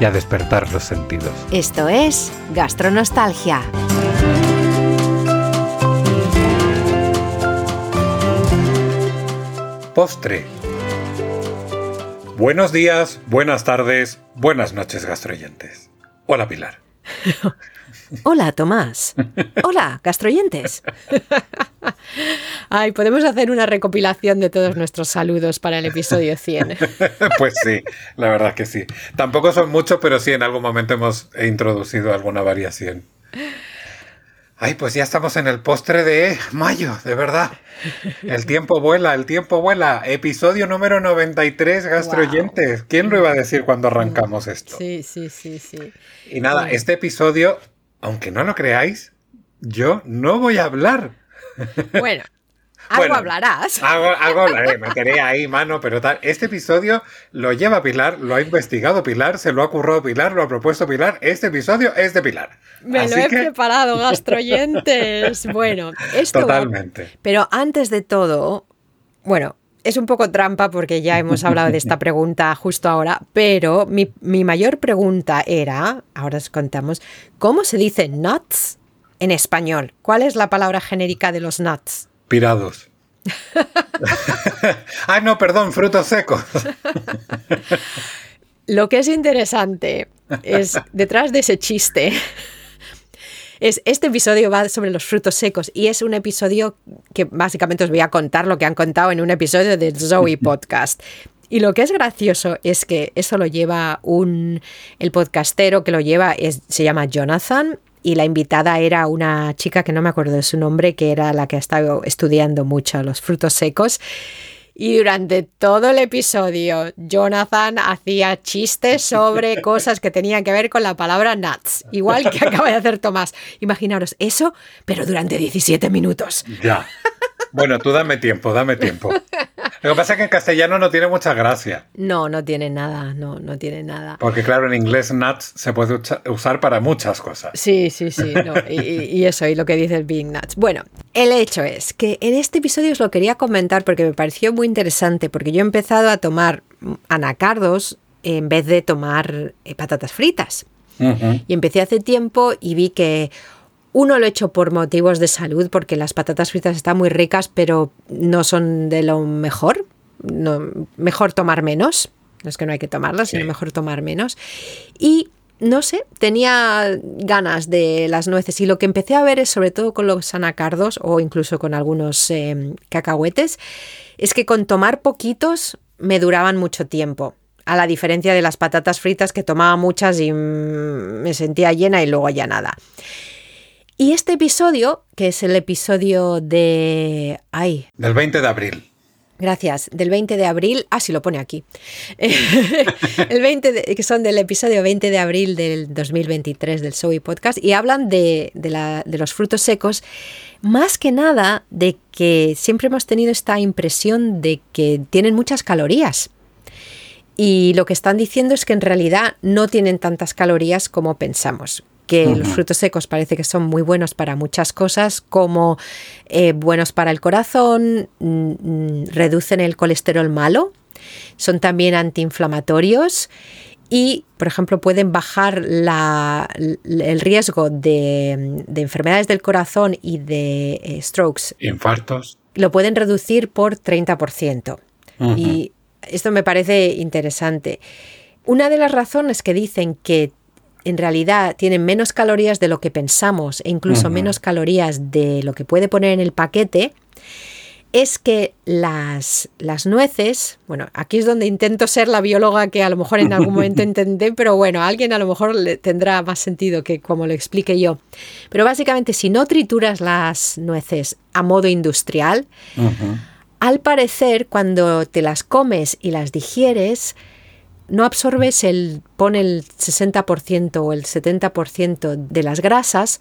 y a despertar los sentidos. Esto es Gastronostalgia. Postre. Buenos días, buenas tardes, buenas noches, gastroyentes. Hola, Pilar. Hola, Tomás. Hola, gastroyentes. Ay, podemos hacer una recopilación de todos nuestros saludos para el episodio 100. Pues sí, la verdad que sí. Tampoco son muchos, pero sí en algún momento hemos introducido alguna variación. Ay, pues ya estamos en el postre de mayo, de verdad. El tiempo vuela, el tiempo vuela. Episodio número 93, gastroyentes. ¿Quién lo iba a decir cuando arrancamos esto? Sí, sí, sí, sí. Y nada, este episodio, aunque no lo creáis, yo no voy a hablar. Bueno, algo hablarás. Algo, hablaré, meteré ahí mano, pero tal. Este episodio lo lleva Pilar, lo ha investigado Pilar, se lo ha currado Pilar, lo ha propuesto Pilar. Este episodio es de Pilar. Me lo he preparado, gastroyentes. Bueno, esto. Totalmente. Pero antes de todo, bueno, es un poco trampa porque ya hemos hablado de esta pregunta justo ahora, pero mi, mi mayor pregunta era, ahora os contamos, ¿cómo se dice nuts en español? ¿Cuál es la palabra genérica de los nuts? Pirados. ah, no, perdón, frutos secos. Lo que es interesante es detrás de ese chiste. Es, este episodio va sobre los frutos secos y es un episodio que básicamente os voy a contar lo que han contado en un episodio del Zoe Podcast. Y lo que es gracioso es que eso lo lleva un. El podcastero que lo lleva es, se llama Jonathan y la invitada era una chica que no me acuerdo de su nombre, que era la que ha estado estudiando mucho los frutos secos. Y durante todo el episodio, Jonathan hacía chistes sobre cosas que tenían que ver con la palabra nuts, igual que acaba de hacer Tomás. Imaginaros eso, pero durante 17 minutos. Ya. Bueno, tú dame tiempo, dame tiempo. Lo que pasa es que en castellano no tiene mucha gracia. No, no tiene nada, no, no tiene nada. Porque claro, en inglés nuts se puede usar para muchas cosas. Sí, sí, sí. y, eso, y lo que dice el being nuts. Bueno, el hecho es que en este episodio os lo quería comentar porque me pareció muy interesante, porque yo he empezado a tomar anacardos en vez de tomar eh, patatas fritas. Y empecé hace tiempo y vi que uno lo he hecho por motivos de salud, porque las patatas fritas están muy ricas, pero no son de lo mejor. No, mejor tomar menos. No es que no hay que tomarlas, sino mejor tomar menos. Y no sé, tenía ganas de las nueces y lo que empecé a ver es sobre todo con los anacardos o incluso con algunos em, cacahuetes, es que con tomar poquitos me duraban mucho tiempo. A la diferencia de las patatas fritas que tomaba muchas y mm, me sentía llena y luego ya nada. Y este episodio, que es el episodio de... Ay. Del 20 de abril. Gracias. Del 20 de abril. Ah, sí, lo pone aquí. el 20 que son del episodio 20 de abril del 2023 del Zoe Podcast y hablan de, de, los frutos secos. Más que nada de que siempre hemos tenido esta impresión de que tienen muchas calorías. Y lo que están diciendo es que en realidad no tienen tantas calorías como pensamos que los frutos secos parece que son muy buenos para muchas cosas, como eh, buenos para el corazón, mm, mm, reducen el colesterol malo, son también antiinflamatorios y, por ejemplo, pueden bajar el riesgo de, enfermedades del corazón y de eh, strokes. Infartos. Lo pueden reducir por 30%. Y esto me parece interesante. Una de las razones que dicen que en realidad tienen menos calorías de lo que pensamos e incluso menos calorías de lo que puede poner en el paquete, es que las, las, nueces, bueno, aquí es donde intento ser la bióloga que a lo mejor en algún momento entendé, pero bueno, a alguien a lo mejor le tendrá más sentido que como lo explique yo. Pero básicamente, si no trituras las nueces a modo industrial, al parecer, cuando te las comes y las digieres, no absorbes el, pone el 60% o el 70% de las grasas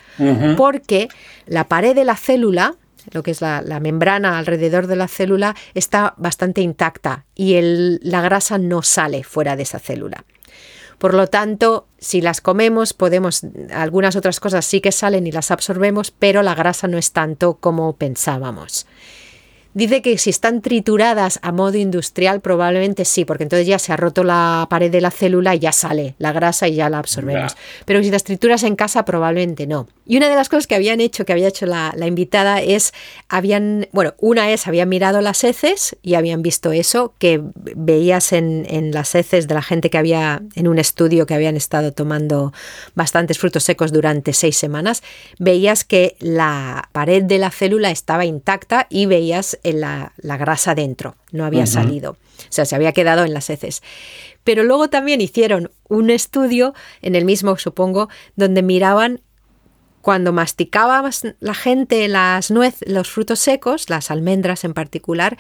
porque la pared de la célula, lo que es la, membrana alrededor de la célula, está bastante intacta y la grasa no sale fuera de esa célula. Por lo tanto, si las comemos, podemos, algunas otras cosas sí que salen y las absorbemos, pero la grasa no es tanto como pensábamos. Dice que si están trituradas a modo industrial, probablemente sí, porque entonces ya se ha roto la pared de la célula y ya sale la grasa y ya la absorbemos. Pero si las trituras en casa, probablemente no. Y una de las cosas que habían hecho, que había hecho la, invitada, es, habían, bueno, una es, habían mirado las heces y habían visto eso, que veías en, en las heces de la gente que había, en un estudio que habían estado tomando bastantes frutos secos durante seis semanas, veías que la pared de la célula estaba intacta y veías la, grasa dentro, no había salido, o sea, se había quedado en las heces. Pero luego también hicieron un estudio, en el mismo supongo, donde miraban cuando masticaba la gente las nueces, los frutos secos, las almendras en particular,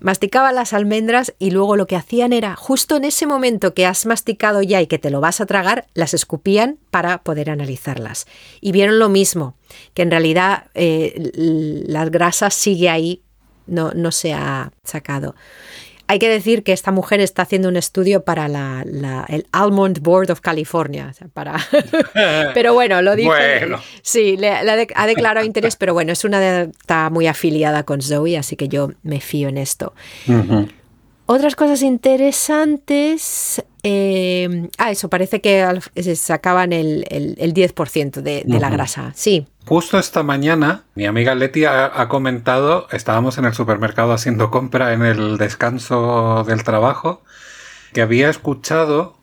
masticaba las almendras y luego lo que hacían era, justo en ese momento que has masticado ya y que te lo vas a tragar, las escupían para poder analizarlas. Y vieron lo mismo, que en realidad eh, la grasa sigue ahí no, no se ha sacado. Hay que decir que esta mujer está haciendo un estudio para la, el Almond Board of California. para pero bueno, lo dice. Sí, le, ha declarado interés, pero bueno, es una de, está muy afiliada con Zoe, así que yo me fío en esto. Otras cosas interesantes. Eh, ah, eso, parece que sacaban el, el, 10% de, de la grasa. Sí. Justo esta mañana, mi amiga Leti ha, comentado, estábamos en el supermercado haciendo compra en el descanso del trabajo, que había escuchado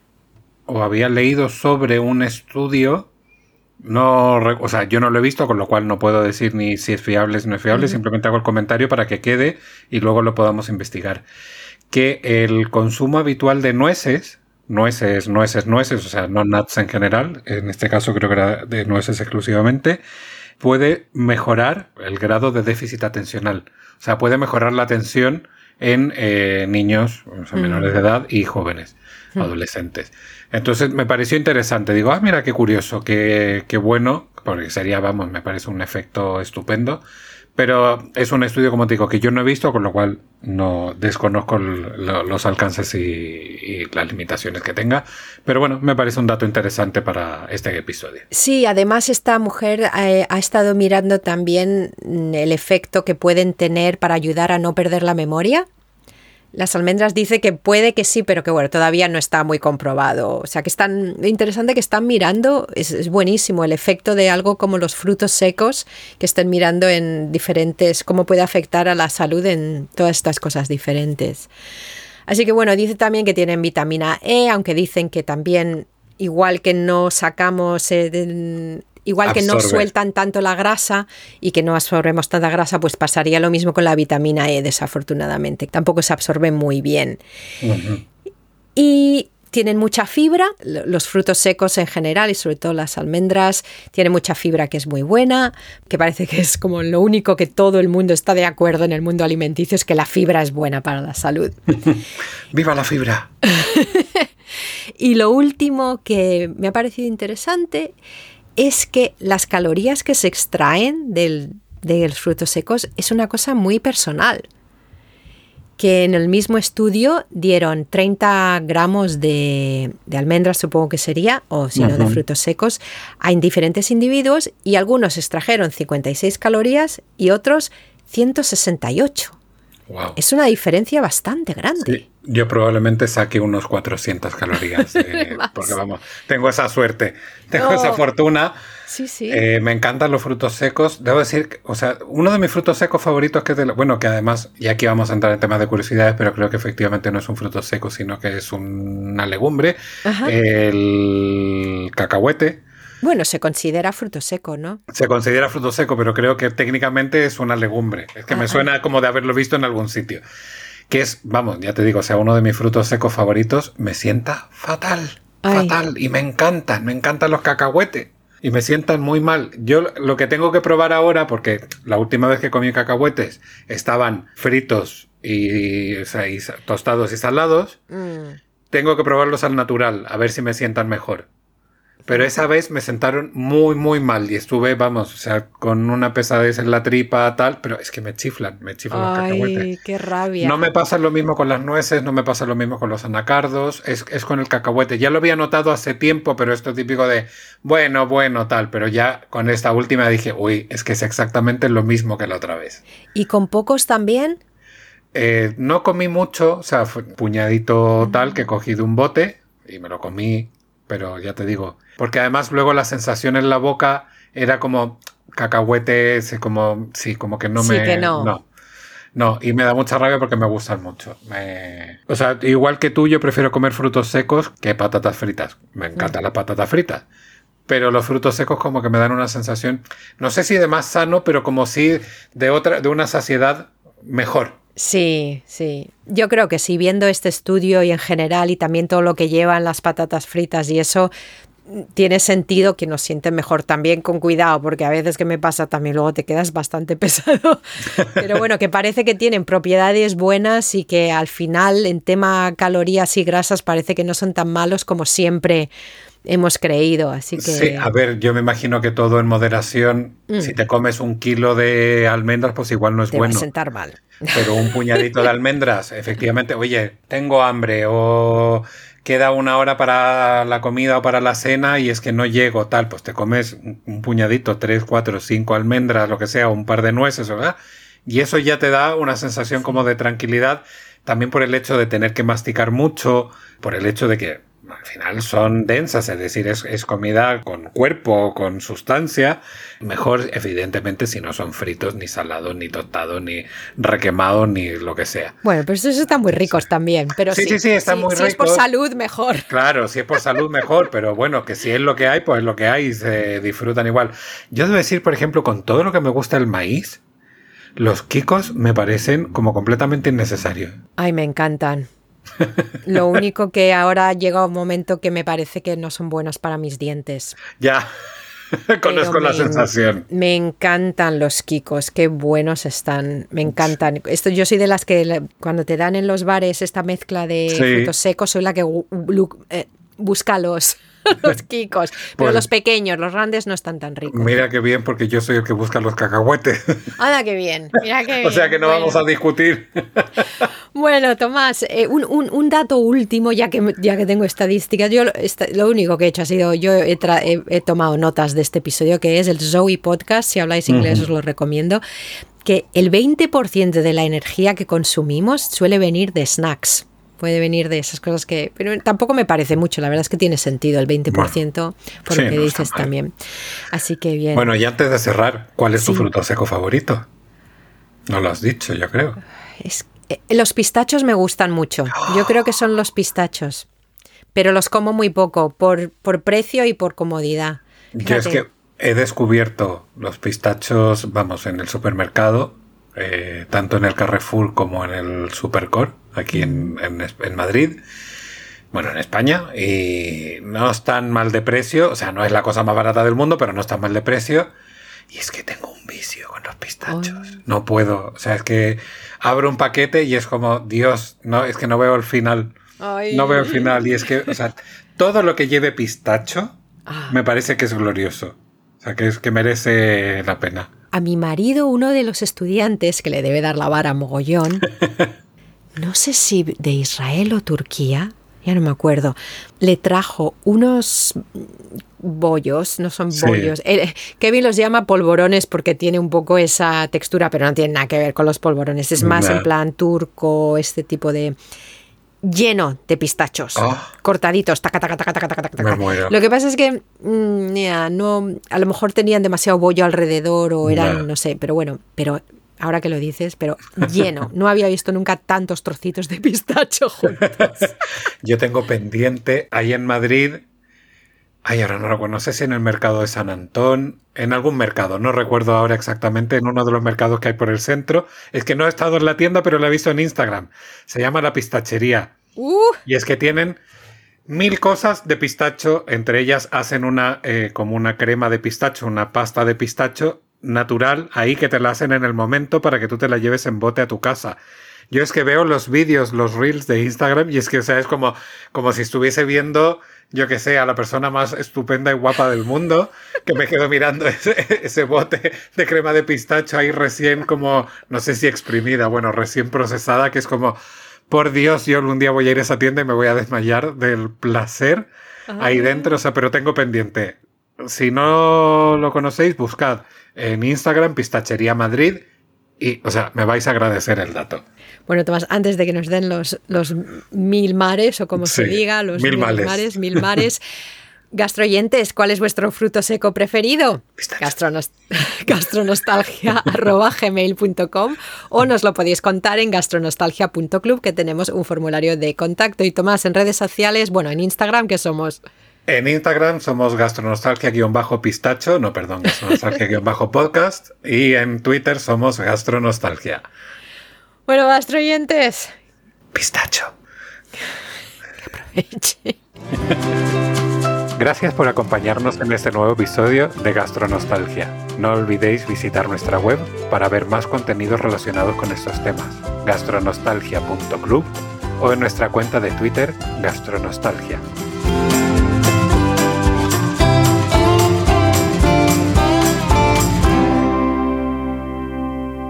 o había leído sobre un estudio no, o sea, yo no lo he visto, con lo cual no puedo decir ni si es fiable o no es fiable, simplemente hago el comentario para que quede y luego lo podamos investigar que el consumo habitual de nueces, nueces, nueces, nueces, o sea, no nuts en general, en este caso creo que era de nueces exclusivamente, puede mejorar el grado de déficit atencional. O sea, puede mejorar la atención en eh, niños menores de edad y jóvenes, adolescentes. Entonces me pareció interesante. Digo, ah, mira qué curioso, qué, qué bueno, porque sería, vamos, me parece un efecto estupendo. Pero es un estudio, como te digo, que yo no he visto, con lo cual no desconozco los alcances y, las limitaciones que tenga. Pero bueno, me parece un dato interesante para este episodio. Sí, además esta mujer eh, ha estado mirando también el efecto que pueden tener para ayudar a no perder la memoria. Las almendras dice que puede que sí, pero que bueno, todavía no está muy comprobado. O sea que están interesante que están mirando, es, buenísimo el efecto de algo como los frutos secos, que estén mirando en diferentes, cómo puede afectar a la salud en todas estas cosas diferentes. Así que bueno, dice también que tienen vitamina E, aunque dicen que también igual que no sacamos eh, igual que no sueltan tanto la grasa y que no absorbemos tanta grasa, pues pasaría lo mismo con la vitamina E, desafortunadamente. Tampoco se absorbe muy bien. Y tienen mucha fibra, los frutos secos en general y sobre todo las almendras tienen mucha fibra que es muy buena, que parece que es como lo único que todo el mundo está de acuerdo en el mundo alimenticio es que la fibra es buena para la salud. ¡Viva la fibra! y lo último que me ha parecido interesante es que las calorías que se extraen del, de los frutos secos es una cosa muy personal. Que en el mismo estudio dieron 30 gramos de, almendras, supongo que sería, o si no, de frutos secos, a diferentes individuos y algunos extrajeron 56 calorías y otros 168. Es una diferencia bastante grande. Yo probablemente saque unos 400 calorías. porque vamos, tengo esa suerte, tengo esa fortuna. Sí, sí. Eh, me encantan los frutos secos. Debo decir, o sea, uno de mis frutos secos favoritos que es de, bueno, que además, y aquí vamos a entrar en temas de curiosidades, pero creo que efectivamente no es un fruto seco, sino que es una legumbre. El cacahuete. Bueno, se considera fruto seco, ¿no? Se considera fruto seco, pero creo que técnicamente es una legumbre. Es que me suena como de haberlo visto en algún sitio. Que es, vamos, ya te digo, o sea, uno de mis frutos secos favoritos, me sienta fatal. Fatal. Y me encantan, me encantan los cacahuetes. Y me sientan muy mal. Yo lo que tengo que probar ahora, porque la última vez que comí cacahuetes estaban fritos y, tostados y salados. Mm. tengo que probarlos al natural, a ver si me sientan mejor. Pero esa vez me sentaron muy, muy mal y estuve, vamos, o sea, con una pesadez en la tripa, tal, pero es que me chiflan, me chiflan los cacahuetes. qué rabia. No me pasa lo mismo con las nueces, no me pasa lo mismo con los anacardos, es, es con el cacahuete. Ya lo había notado hace tiempo, pero esto típico de, bueno, bueno, tal, pero ya con esta última dije, uy, es que es exactamente lo mismo que la otra vez. ¿Y con pocos también? Eh, no comí mucho, o sea, fue un puñadito tal que cogí de un bote y me lo comí, pero ya te digo, porque además luego la sensación en la boca era como cacahuete, como, sí, como que no Sí, me... que no. no. No, y me da mucha rabia porque me gustan mucho. Me- O sea, igual que tú, yo prefiero comer frutos secos que patatas fritas. Me encantan las patatas fritas. Pero los frutos secos como que me dan una sensación, no sé si de más sano, pero como si de otra, de una saciedad mejor. Sí, sí. Yo creo que sí, viendo este estudio y en general y también todo lo que llevan las patatas fritas y eso, tiene sentido que nos sienten mejor también con cuidado, porque a veces que me pasa también luego te quedas bastante pesado. Pero bueno, que parece que tienen propiedades buenas y que al final en tema calorías y grasas parece que no son tan malos como siempre hemos creído. Así que Sí, a ver, yo me imagino que todo en moderación, Mm. si te comes un kilo de almendras, pues igual no es te bueno. sentar mal. Pero un puñadito de almendras, efectivamente, oye, tengo hambre o queda una hora para la comida o para la cena y es que no llego, tal, pues te comes un- un puñadito, tres, cuatro, cinco almendras, lo que sea, un par de nueces, ¿verdad? Y eso ya te da una sensación como de tranquilidad, también por el hecho de tener que masticar mucho, por el hecho de que al final son densas, es decir, es, es comida con cuerpo, con sustancia. Mejor, evidentemente, si no son fritos, ni salados, ni tostados, ni requemados, ni lo que sea. Bueno, pero estos están muy ricos también. Pero Sí, sí, sí, sí, están muy Si es por ricos. salud, mejor. Claro, si es por salud mejor, pero bueno, que si es lo que hay, pues es lo que hay y se disfrutan igual. Yo debo decir, por ejemplo, con todo lo que me gusta el maíz, los kikos me parecen como completamente innecesarios. Ay, me encantan. Lo único que ahora llega un momento que me parece que no son buenos para mis dientes. Ya, conozco la sensación. Me encantan los kikos, qué buenos están, me encantan. Esto yo soy de las que cuando te dan en los bares esta mezcla de Sí. frutos secos, soy la que eh, busca los, los kikos. Pero Pues- los pequeños, los grandes no están tan ricos. Mira qué bien, porque yo soy el que busca los cacahuetes. Anda, qué bien. Mira qué o sea bien. que no Bueno. vamos a discutir. Bueno, Tomás, eh, un, un- un dato último, ya que, ya que tengo estadísticas. Yo lo, esta- lo único que he hecho ha sido, yo he, tra- he- he tomado notas de este episodio, que es el Zoe Podcast. Si habláis inglés os lo recomiendo. Que el 20% de la energía que consumimos suele venir de snacks. Puede venir de esas cosas que... Pero tampoco me parece mucho, la verdad es que tiene sentido el 20% por sí, lo que no dices también. Así que bien. Bueno, y antes de cerrar, ¿cuál es tu fruto seco favorito? No lo has dicho, yo creo. Es- eh, los pistachos me gustan mucho. Yo creo que son los pistachos. Pero los como muy poco, por, por precio y por comodidad. Yo es Fíjate. que he descubierto los pistachos, vamos, en el supermercado, eh, tanto en el Carrefour como en el Supercor, aquí en, en Es- en Madrid, bueno, en España, y no están mal de precio, o sea, no es la cosa más barata del mundo, pero no están mal de precio. Y es que tengo un vicio con los pistachos. No puedo, o sea, es que abro un paquete y es como, Dios, no, es que no veo el final. Ay. No veo el final y es que, o sea, todo lo que lleve pistacho Ah. me parece que es glorioso. O sea, que es que merece la pena. A mi marido, uno de los estudiantes, que le debe dar la vara mogollón, no sé si de Israel o Turquía, ya no me acuerdo, le trajo unos bollos, no son Sí. bollos. Eh, Kevin los llama polvorones porque tiene un poco esa textura, pero no tiene nada que ver con los polvorones. Es más Nah. en plan turco, este tipo de lleno de pistachos, Oh. cortaditos, taca, taca, taca. Lo que pasa es que mm, ya, no, a lo mejor tenían demasiado bollo alrededor o eran, Ya. no sé, pero bueno, pero ahora que lo dices, pero lleno. No había visto nunca tantos trocitos de pistacho juntos. Yo tengo pendiente ahí en Madrid. Ay, ahora no recuerdo, no sé si en el mercado de San Antón, en algún mercado, no recuerdo ahora exactamente, en uno de los mercados que hay por el centro. Es que no he estado en la tienda, pero la he visto en Instagram. Se llama La Pistachería. Uh, Y es que tienen mil cosas de pistacho, entre ellas hacen una eh, como una crema de pistacho, una pasta de pistacho natural, ahí que te la hacen en el momento para que tú te la lleves en bote a tu casa. Yo es que veo los vídeos, los reels de Instagram y es que, o sea, es como, como si estuviese viendo, yo que sé, a la persona más estupenda y guapa del mundo, que me quedo mirando ese, bote de crema de pistacho ahí recién como, no sé si exprimida, bueno, recién procesada, que es como, por Dios, yo algún día voy a ir a esa tienda y me voy a desmayar del placer ahí dentro, o sea, pero tengo pendiente. Si no lo conocéis, buscad en Instagram Pistachería Madrid y, o sea, me vais a agradecer el dato. Bueno, Tomás, antes de que nos den los, los mil mares, o como se diga, los mil, mares, mil mares. Gastroyentes, ¿cuál es vuestro fruto seco preferido? Gastronos gastronostalgia.gmail.com o nos lo podéis contar en gastronostalgia.club que tenemos un formulario de contacto. Y Tomás, en redes sociales, bueno, en Instagram, ¿qué somos? En Instagram somos gastronostalgia-pistacho, no, perdón, gastronostalgia-podcast y en Twitter somos gastronostalgia. Bueno, gastroyentes. Pistacho. Que aproveche. Gracias por acompañarnos en este nuevo episodio de Gastronostalgia. No olvidéis visitar nuestra web para ver más contenidos relacionados con estos temas, gastronostalgia.club o en nuestra cuenta de Twitter, Gastronostalgia.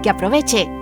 Que aproveche